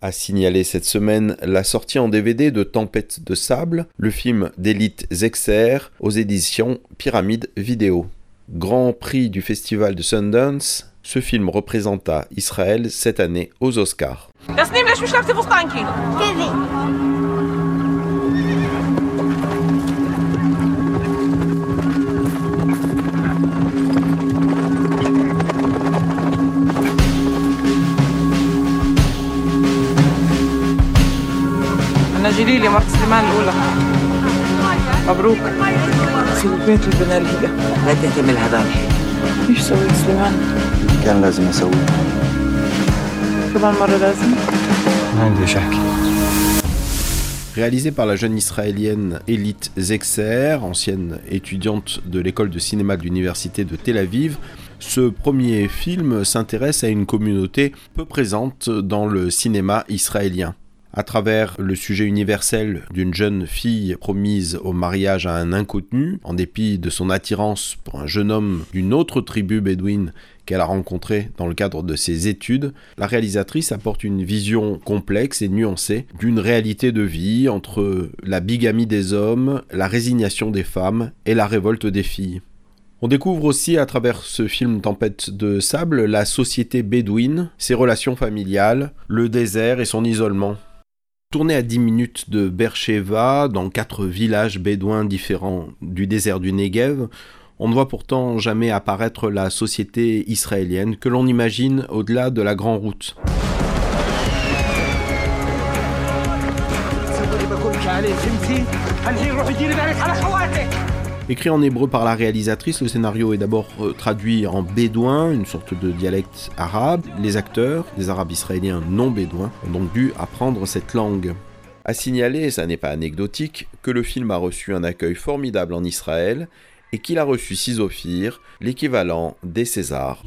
A signalé cette semaine la sortie en DVD de Tempête de sable, le film d'élite Zexer aux éditions Pyramide Vidéo. Grand prix du festival de Sundance, ce film représenta Israël cette année aux Oscars. جليلي مرت سليمان الأولى مبروك في بيت البناء الهيلة لا تهتم هذا الحين ايش سويت سليمان؟ كان لازم اسويه كمان مرة لازم ما عندي ايش احكي Réalisé par la jeune israélienne Elite Zexer, ancienne étudiante de l'école de cinéma de l'université de Tel Aviv, ce premier film s'intéresse à une communauté peu présente dans le cinéma israélien à travers le sujet universel d'une jeune fille promise au mariage à un inconnu, en dépit de son attirance pour un jeune homme d'une autre tribu bédouine qu'elle a rencontré dans le cadre de ses études, la réalisatrice apporte une vision complexe et nuancée d'une réalité de vie entre la bigamie des hommes, la résignation des femmes et la révolte des filles. On découvre aussi à travers ce film Tempête de sable la société bédouine, ses relations familiales, le désert et son isolement. Tourné à 10 minutes de Beersheba, dans quatre villages bédouins différents du désert du Negev, on ne voit pourtant jamais apparaître la société israélienne que l'on imagine au-delà de la Grande Route. Écrit en hébreu par la réalisatrice, le scénario est d'abord euh, traduit en bédouin, une sorte de dialecte arabe. Les acteurs, des arabes israéliens non bédouins, ont donc dû apprendre cette langue. À signaler, et ça n'est pas anecdotique, que le film a reçu un accueil formidable en Israël et qu'il a reçu six l'équivalent des Césars.